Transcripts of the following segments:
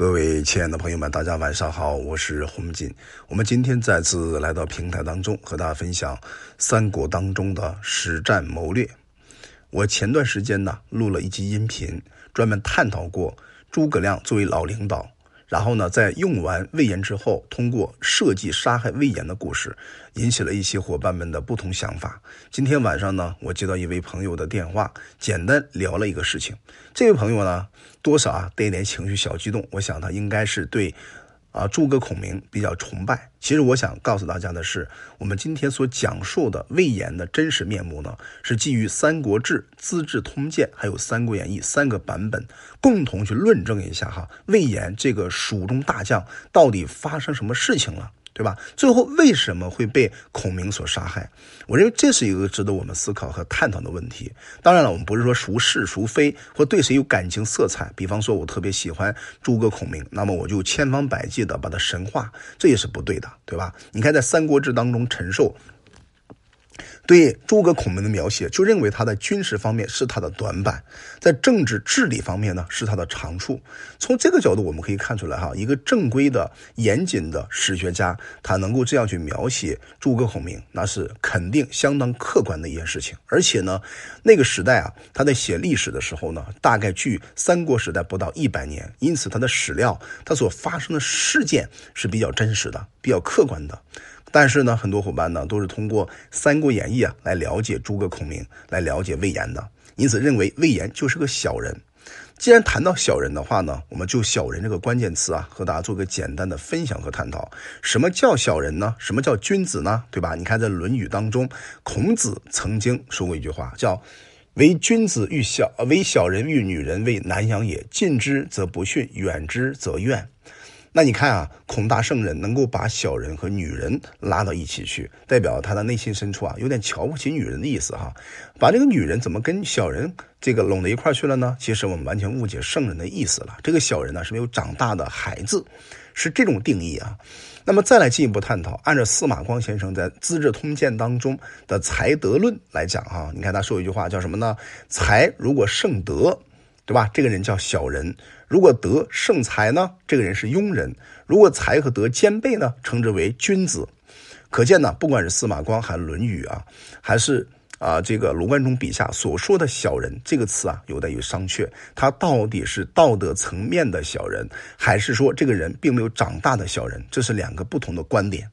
各位亲爱的朋友们，大家晚上好，我是洪锦。我们今天再次来到平台当中，和大家分享三国当中的实战谋略。我前段时间呢录了一集音频，专门探讨过诸葛亮作为老领导。然后呢，在用完魏延之后，通过设计杀害魏延的故事，引起了一些伙伴们的不同想法。今天晚上呢，我接到一位朋友的电话，简单聊了一个事情。这位朋友呢，多少啊带一点情绪小激动，我想他应该是对。啊，诸葛孔明比较崇拜。其实我想告诉大家的是，我们今天所讲述的魏延的真实面目呢，是基于《三国志》《资治通鉴》还有《三国演义》三个版本，共同去论证一下哈，魏延这个蜀中大将到底发生什么事情了。对吧？最后为什么会被孔明所杀害？我认为这是一个值得我们思考和探讨的问题。当然了，我们不是说孰是孰非，或对谁有感情色彩。比方说，我特别喜欢诸葛孔明，那么我就千方百计的把他神化，这也是不对的，对吧？你看，在《三国志》当中，陈寿。对诸葛孔明的描写，就认为他在军事方面是他的短板，在政治治理方面呢是他的长处。从这个角度，我们可以看出来，哈，一个正规的、严谨的史学家，他能够这样去描写诸葛孔明，那是肯定相当客观的一件事情。而且呢，那个时代啊，他在写历史的时候呢，大概距三国时代不到一百年，因此他的史料，他所发生的事件是比较真实的、比较客观的。但是呢，很多伙伴呢都是通过《三国演义》啊来了解诸葛孔明，来了解魏延的，因此认为魏延就是个小人。既然谈到小人的话呢，我们就“小人”这个关键词啊，和大家做个简单的分享和探讨。什么叫小人呢？什么叫君子呢？对吧？你看在《论语》当中，孔子曾经说过一句话，叫“唯君子欲小，唯小人欲女人，为难养也。近之则不逊，远之则怨。”那你看啊，孔大圣人能够把小人和女人拉到一起去，代表他的内心深处啊，有点瞧不起女人的意思哈。把这个女人怎么跟小人这个拢到一块去了呢？其实我们完全误解圣人的意思了。这个小人呢是没有长大的孩子，是这种定义啊。那么再来进一步探讨，按照司马光先生在《资治通鉴》当中的才德论来讲哈，你看他说一句话叫什么呢？才如果胜德。对吧？这个人叫小人。如果德胜才呢？这个人是庸人。如果才和德兼备呢？称之为君子。可见呢，不管是司马光还是《论语》啊，还是啊这个罗贯中笔下所说的小人这个词啊，有待于商榷。他到底是道德层面的小人，还是说这个人并没有长大的小人？这是两个不同的观点。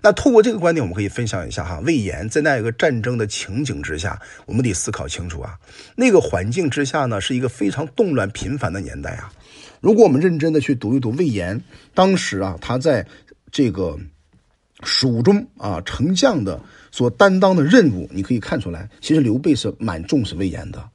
那透过这个观点，我们可以分享一下哈，魏延在那一个战争的情景之下，我们得思考清楚啊。那个环境之下呢，是一个非常动乱频繁的年代啊。如果我们认真的去读一读魏延当时啊，他在这个蜀中啊丞相的所担当的任务，你可以看出来，其实刘备是蛮重视魏延的。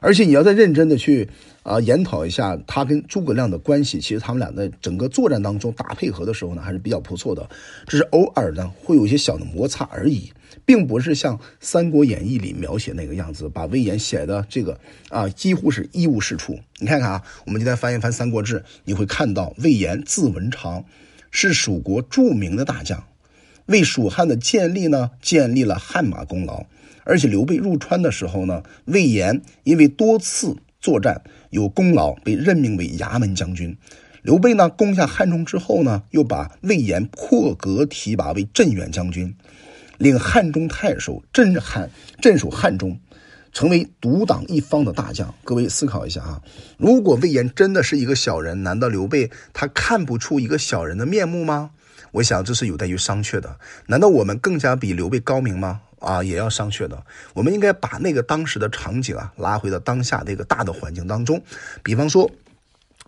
而且你要再认真的去啊研讨一下他跟诸葛亮的关系，其实他们俩在整个作战当中打配合的时候呢，还是比较不错的。只是偶尔呢会有一些小的摩擦而已，并不是像《三国演义》里描写那个样子，把魏延写的这个啊几乎是一无是处。你看看啊，我们今天翻一翻《三国志》，你会看到魏延字文长，是蜀国著名的大将，为蜀汉的建立呢建立了汗马功劳。而且刘备入川的时候呢，魏延因为多次作战有功劳，被任命为衙门将军。刘备呢攻下汉中之后呢，又把魏延破格提拔为镇远将军，领汉中太守，镇汉镇守汉中，成为独挡一方的大将。各位思考一下啊，如果魏延真的是一个小人，难道刘备他看不出一个小人的面目吗？我想这是有待于商榷的。难道我们更加比刘备高明吗？啊，也要商榷的。我们应该把那个当时的场景啊，拉回到当下这个大的环境当中。比方说，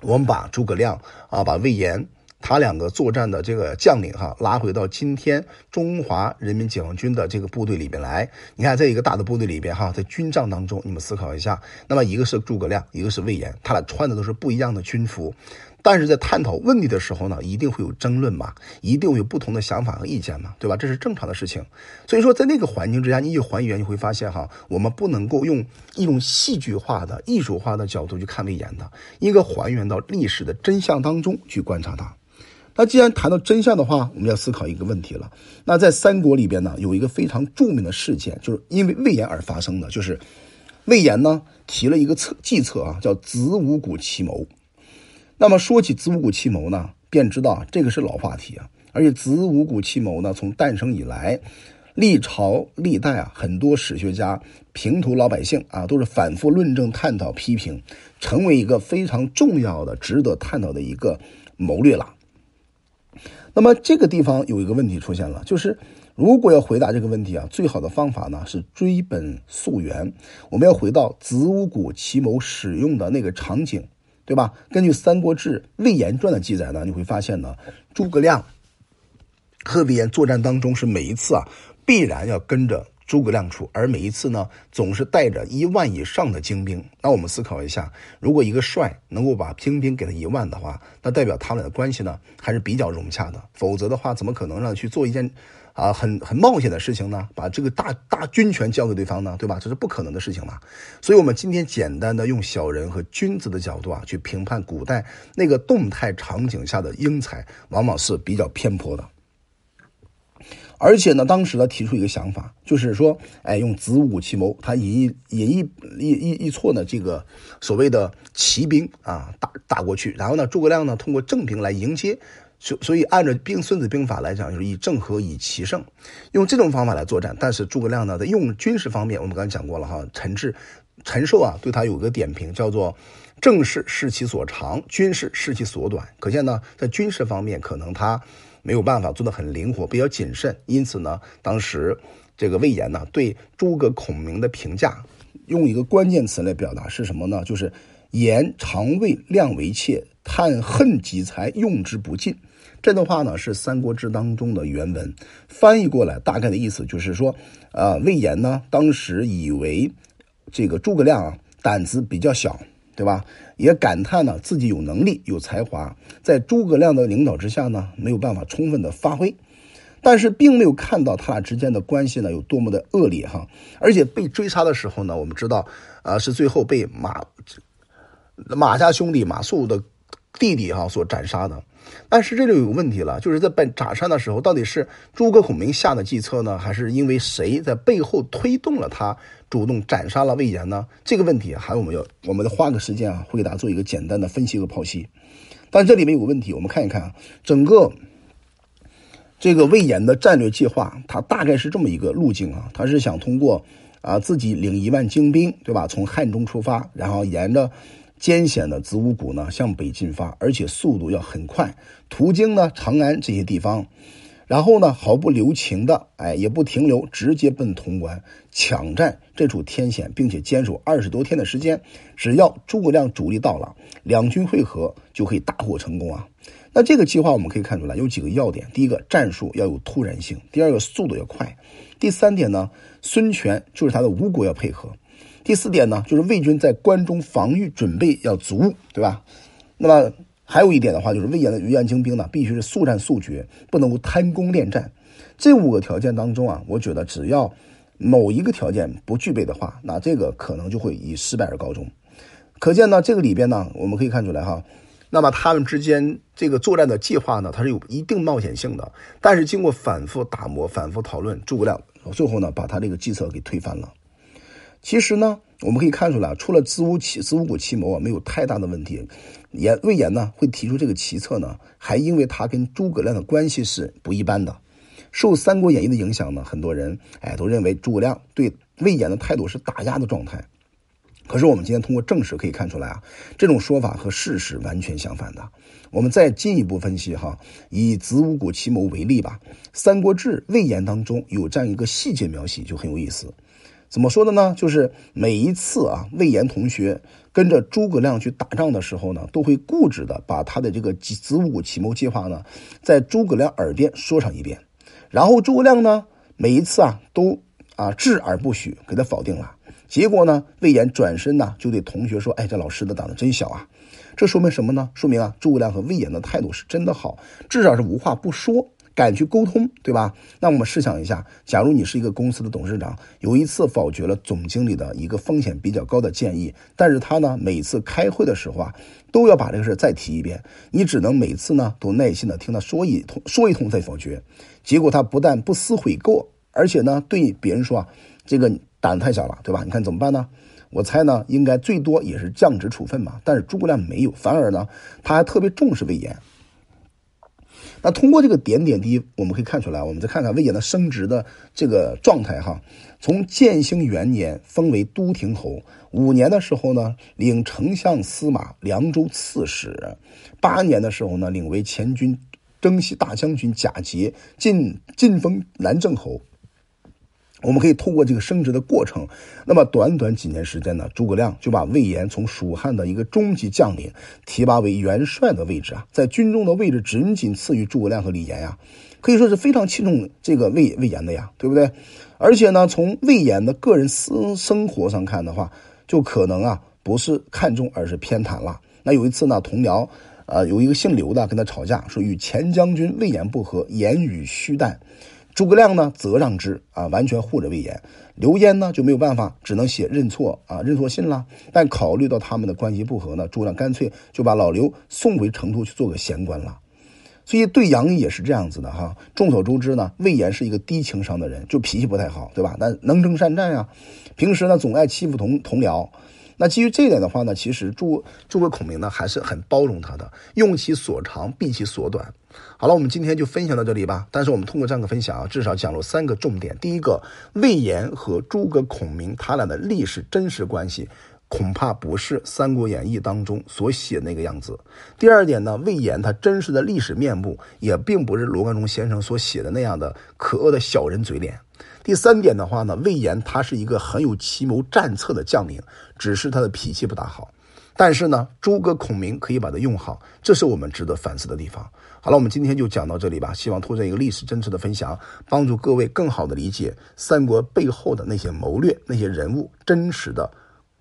我们把诸葛亮啊，把魏延他两个作战的这个将领哈，拉回到今天中华人民解放军的这个部队里边来。你看，在一个大的部队里边哈，在军帐当中，你们思考一下，那么一个是诸葛亮，一个是魏延，他俩穿的都是不一样的军服。但是在探讨问题的时候呢，一定会有争论嘛，一定会有不同的想法和意见嘛，对吧？这是正常的事情。所以说，在那个环境之下，你去还原，你会发现哈，我们不能够用一种戏剧化的、艺术化的角度去看魏延的，应该还原到历史的真相当中去观察它。那既然谈到真相的话，我们要思考一个问题了。那在三国里边呢，有一个非常著名的事件，就是因为魏延而发生的，就是魏延呢提了一个策计策啊，叫子午谷奇谋。那么说起子午谷奇谋呢，便知道这个是老话题啊。而且子午谷奇谋呢，从诞生以来，历朝历代啊，很多史学家、平头老百姓啊，都是反复论证、探讨、批评，成为一个非常重要的、值得探讨的一个谋略了。那么这个地方有一个问题出现了，就是如果要回答这个问题啊，最好的方法呢是追本溯源，我们要回到子午谷奇谋使用的那个场景，对吧？根据《三国志·魏延传》的记载呢，你会发现呢，诸葛亮和魏延作战当中是每一次啊，必然要跟着。诸葛亮出，而每一次呢，总是带着一万以上的精兵。那我们思考一下，如果一个帅能够把精兵给他一万的话，那代表他们俩的关系呢还是比较融洽的。否则的话，怎么可能让去做一件啊很很冒险的事情呢？把这个大大军权交给对方呢？对吧？这是不可能的事情嘛。所以，我们今天简单的用小人和君子的角度啊，去评判古代那个动态场景下的英才，往往是比较偏颇的。而且呢，当时呢提出一个想法，就是说，哎，用子午奇谋，他引一引一一一一错呢，这个所谓的骑兵啊，打打过去，然后呢，诸葛亮呢通过正兵来迎接，所所以按照兵《孙子兵法》来讲，就是以正和以奇胜，用这种方法来作战。但是诸葛亮呢，在用军事方面，我们刚才讲过了哈，陈志陈寿啊对他有个点评，叫做政事视其所长，军事视其所短。可见呢，在军事方面，可能他。没有办法做得很灵活，比较谨慎，因此呢，当时这个魏延呢对诸葛孔明的评价，用一个关键词来表达是什么呢？就是言常为亮为妾，叹恨己才用之不尽。这段话呢是《三国志》当中的原文，翻译过来大概的意思就是说，呃，魏延呢当时以为这个诸葛亮啊胆子比较小。对吧？也感叹呢，自己有能力、有才华，在诸葛亮的领导之下呢，没有办法充分的发挥，但是并没有看到他俩之间的关系呢有多么的恶劣哈。而且被追杀的时候呢，我们知道，啊，是最后被马马家兄弟马谡的弟弟哈所斩杀的。但是这里有问题了，就是在被斩杀的时候，到底是诸葛孔明下的计策呢，还是因为谁在背后推动了他？主动斩杀了魏延呢？这个问题还我们要，我们花个时间啊，会给大家做一个简单的分析和剖析。但这里面有个问题，我们看一看啊，整个这个魏延的战略计划，他大概是这么一个路径啊，他是想通过啊自己领一万精兵，对吧？从汉中出发，然后沿着艰险的子午谷呢向北进发，而且速度要很快，途经呢长安这些地方。然后呢，毫不留情的，哎，也不停留，直接奔潼关抢占这处天险，并且坚守二十多天的时间。只要诸葛亮主力到了，两军会合就可以大获成功啊！那这个计划我们可以看出来有几个要点：第一个，战术要有突然性；第二个，速度要快；第三点呢，孙权就是他的吴国要配合；第四点呢，就是魏军在关中防御准备要足，对吧？那么。还有一点的话，就是魏延的余万精兵呢，必须是速战速决，不能够贪功恋战。这五个条件当中啊，我觉得只要某一个条件不具备的话，那这个可能就会以失败而告终。可见呢，这个里边呢，我们可以看出来哈，那么他们之间这个作战的计划呢，它是有一定冒险性的。但是经过反复打磨、反复讨论，诸葛亮最后呢，把他这个计策给推翻了。其实呢。我们可以看出来，除了子午奇子午谷奇谋啊，没有太大的问题。严魏延呢会提出这个奇策呢，还因为他跟诸葛亮的关系是不一般的。受《三国演义》的影响呢，很多人哎都认为诸葛亮对魏延的态度是打压的状态。可是我们今天通过正史可以看出来啊，这种说法和事实完全相反的。我们再进一步分析哈，以子午谷奇谋为例吧，《三国志·魏延》当中有这样一个细节描写，就很有意思。怎么说的呢？就是每一次啊，魏延同学跟着诸葛亮去打仗的时候呢，都会固执的把他的这个子午谷奇谋计划呢，在诸葛亮耳边说上一遍，然后诸葛亮呢，每一次啊，都啊置而不许，给他否定了。结果呢，魏延转身呢，就对同学说：“哎，这老师的胆子真小啊！”这说明什么呢？说明啊，诸葛亮和魏延的态度是真的好，至少是无话不说。敢去沟通，对吧？那我们试想一下，假如你是一个公司的董事长，有一次否决了总经理的一个风险比较高的建议，但是他呢，每次开会的时候啊，都要把这个事再提一遍，你只能每次呢都耐心的听他说一通，说一通再否决。结果他不但不思悔过，而且呢对别人说啊，这个胆太小了，对吧？你看怎么办呢？我猜呢，应该最多也是降职处分嘛。但是诸葛亮没有，反而呢，他还特别重视魏延。那通过这个点点滴，我们可以看出来，我们再看看魏延的升职的这个状态哈。从建兴元年封为都亭侯，五年的时候呢，领丞相司马、凉州刺史；八年的时候呢，领为前军征西大将军贾节，晋晋封南郑侯。我们可以透过这个升职的过程，那么短短几年时间呢，诸葛亮就把魏延从蜀汉的一个中级将领提拔为元帅的位置啊，在军中的位置仅仅次于诸葛亮和李严呀，可以说是非常器重这个魏魏延的呀，对不对？而且呢，从魏延的个人私生活上看的话，就可能啊不是看重，而是偏袒了。那有一次呢，同僚啊有一个姓刘的跟他吵架，说与前将军魏延不和，言语虚淡。诸葛亮呢，则让之啊，完全护着魏延。刘焉呢就没有办法，只能写认错啊，认错信了。但考虑到他们的关系不和呢，诸葛亮干脆就把老刘送回成都去做个闲官了。所以对杨也是这样子的哈。众所周知呢，魏延是一个低情商的人，就脾气不太好，对吧？但能征善战呀。平时呢，总爱欺负同同僚。那基于这一点的话呢，其实诸诸葛孔明呢还是很包容他的，用其所长，避其所短。好了，我们今天就分享到这里吧。但是我们通过这样的分享啊，至少讲了三个重点。第一个，魏延和诸葛孔明他俩的历史真实关系，恐怕不是《三国演义》当中所写那个样子。第二点呢，魏延他真实的历史面目，也并不是罗贯中先生所写的那样的可恶的小人嘴脸。第三点的话呢，魏延他是一个很有奇谋战策的将领，只是他的脾气不大好。但是呢，诸葛孔明可以把它用好，这是我们值得反思的地方。好了，我们今天就讲到这里吧。希望通过一个历史真实的分享，帮助各位更好的理解三国背后的那些谋略、那些人物真实的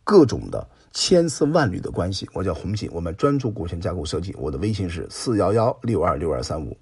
各种的千丝万缕的关系。我叫洪锦，我们专注股权架构设计。我的微信是四幺幺六二六二三五。